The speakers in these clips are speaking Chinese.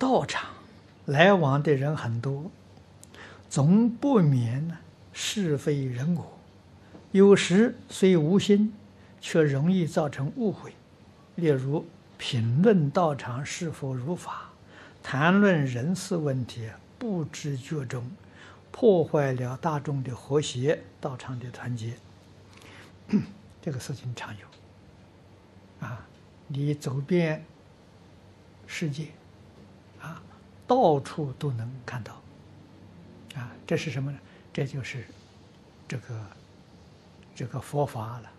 道场来往的人很多，总不免呢是非人我，有时虽无心，却容易造成误会。例如评论道场是否如法，谈论人事问题，不知觉中，破坏了大众的和谐，道场的团结。这个事情常有，啊，你走遍世界，啊，到处都能看到，啊，这是什么呢？这就是这个这个佛法了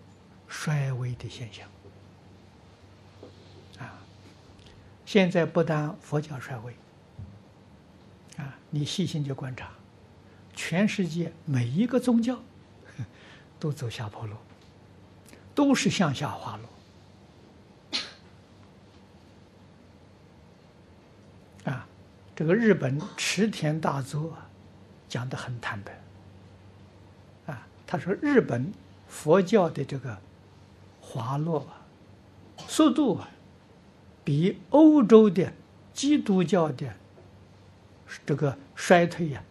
衰微的现象，啊，现在不但佛教衰微，啊，你细心去观察，全世界每一个宗教都走下坡路。都是向下滑落，啊，这个日本池田大作讲得很坦白，啊，他说日本佛教的这个滑落速度啊，比欧洲的基督教的这个衰退呀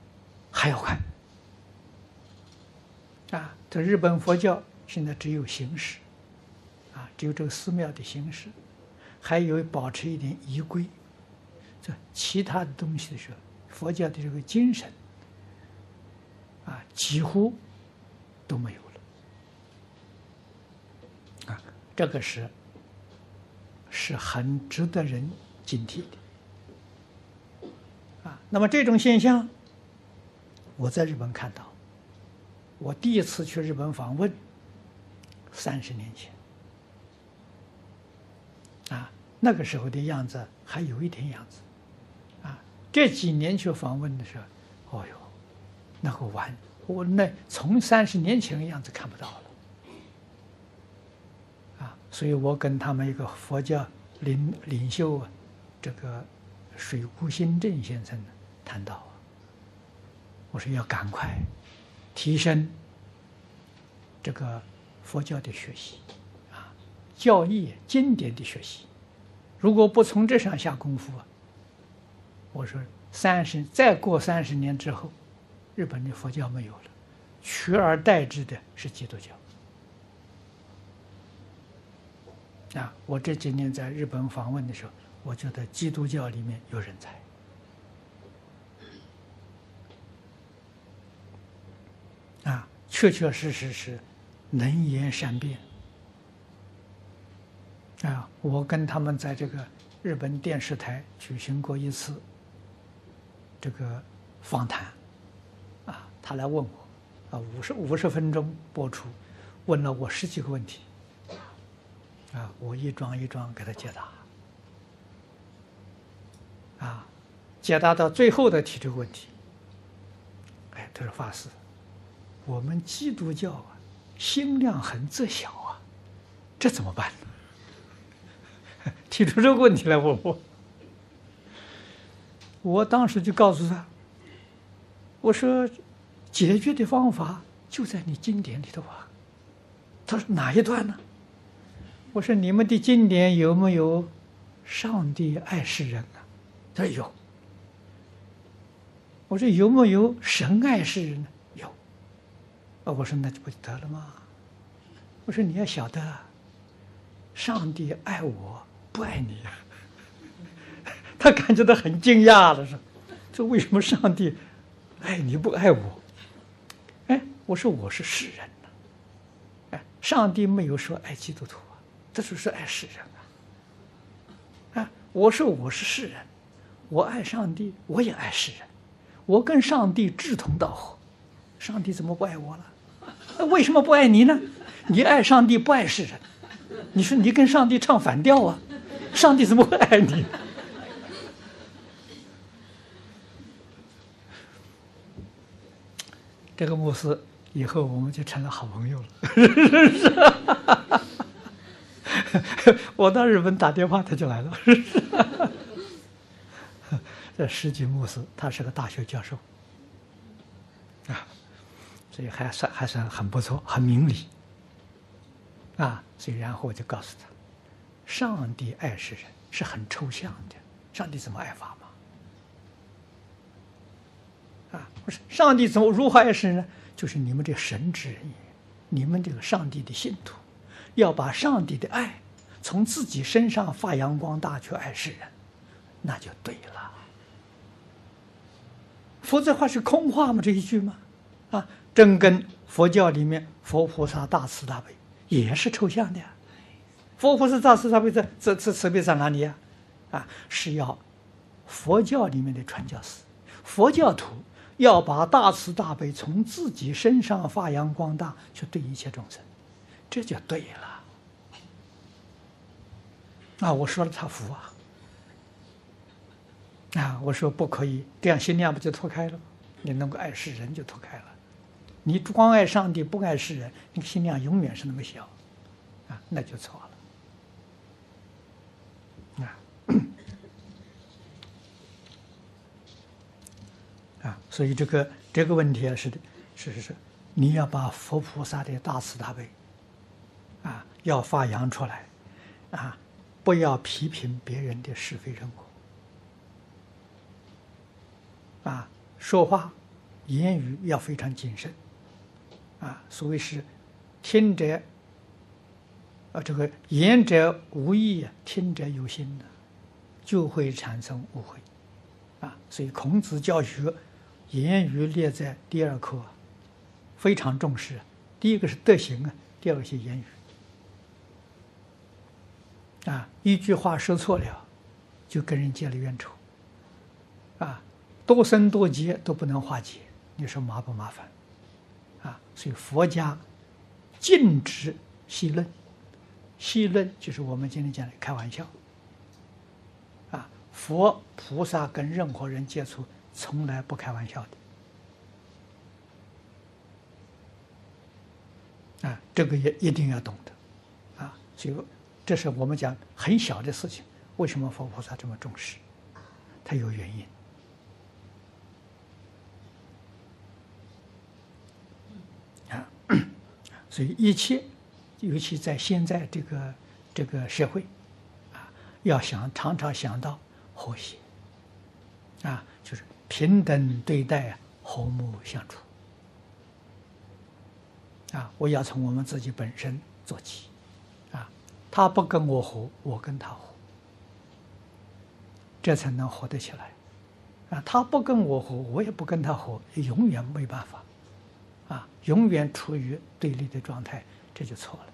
还要快，啊，这日本佛教。现在只有形式，啊，只有这个寺庙的形式，还有保持一点仪规，这其他的东西的时候，佛教的这个精神，啊，几乎都没有了，啊，这个是是很值得人警惕的，啊，那么这种现象，我在日本看到，我第一次去日本访问。三十年前，啊，那个时候的样子还有一点样子，这几年去访问的时候，哦哟，那个完，我那从三十年前的样子看不到了，啊，所以我跟他们一个佛教领领袖啊，这个水谷新正先生谈到，我说要赶快提升这个。佛教的学习，啊，教义经典的学习，如果不从这上下功夫啊，我说三十再过三十年之后，日本的佛教没有了，取而代之的是基督教。啊，我这几年在日本访问的时候，我觉得基督教里面有人才，啊，确确实实是。能言善辩啊！我跟他们在这个日本电视台举行过一次这个访谈啊，他来问我啊，五十五十分钟播出，问了我十几个问题啊，我一桩一桩给他解答啊，解答到最后的提这个问题，哎，他说法师，我们基督教啊。心量很窄小啊，这怎么办？提出这个问题来问我，我当时就告诉他，我说解决的方法就在你经典里头啊。他说哪一段呢？我说你们的经典有没有上帝爱世人啊？他说有。我说有没有神爱世人呢？有我说那就不得了吗？我说你要晓得，上帝爱我不爱你呀。他感觉到很惊讶了，说：“这为什么上帝爱你不爱我？”哎，我说我是世人呐。哎，上帝没有说爱基督徒啊，他说是爱世人啊。啊，我说我是世人，我爱上帝，我也爱世人，我跟上帝志同道合，上帝怎么不爱我了？为什么不爱你呢？你爱上帝不爱世人，你说你跟上帝唱反调啊？上帝怎么会爱你？这个牧师以后我们就成了好朋友了。我到日本打电话他就来了。这石井牧师他是个大学教授啊。所以还算还算很不错，很明理啊！所以然后我就告诉他，上帝爱世人是很抽象的，上帝怎么爱法嘛？啊，不是上帝怎么如何爱世人呢？就是你们这神职人员，你们这个上帝的信徒，要把上帝的爱从自己身上发扬光大去爱世人，那就对了。否则话是空话吗？这一句吗？啊，正跟佛教里面佛菩萨大慈大悲也是抽象的呀。佛菩萨大慈大悲在这这慈悲在哪里呀？啊，是要佛教里面的传教士，佛教徒要把大慈大悲从自己身上发扬光大，去对一切众生，这就对了。啊，我说了他服啊。啊，我说不可以，这样心量不就脱开了？你能够爱世人就脱开了。你光爱上帝不爱世人，你心量永远是那么小，啊，那就错了。啊，啊，所以这个这个问题啊，是的，是是是，你要把佛菩萨的大慈大悲，啊，要发扬出来，啊，不要批评别人的是非人过。啊，说话言语要非常谨慎。啊，所谓是听者，啊，这个言者无意，听者有心的，就会产生误会。啊，所以孔子教学言语列在第二课，非常重视。第一个是德行啊，第二个是言语。啊，一句话说错了，就跟人结了怨仇。啊。多生多劫都不能化解，你说麻不麻烦？啊，所以佛家禁止戏论，戏论就是我们今天讲的开玩笑。啊，佛菩萨跟任何人接触从来不开玩笑的。啊，这个也一定要懂得。啊，所以这是我们讲很小的事情，为什么佛菩萨这么重视？他有原因啊。所以一切，尤其在现在这个这个社会，啊，要想常常想到和谐，啊，就是平等对待，和睦相处，啊，我要从我们自己本身做起，啊，他不跟我和，我跟他和，这才能合得起来，啊，他不跟我和，我也不跟他和，永远没办法。啊，永远处于对立的状态，这就错了。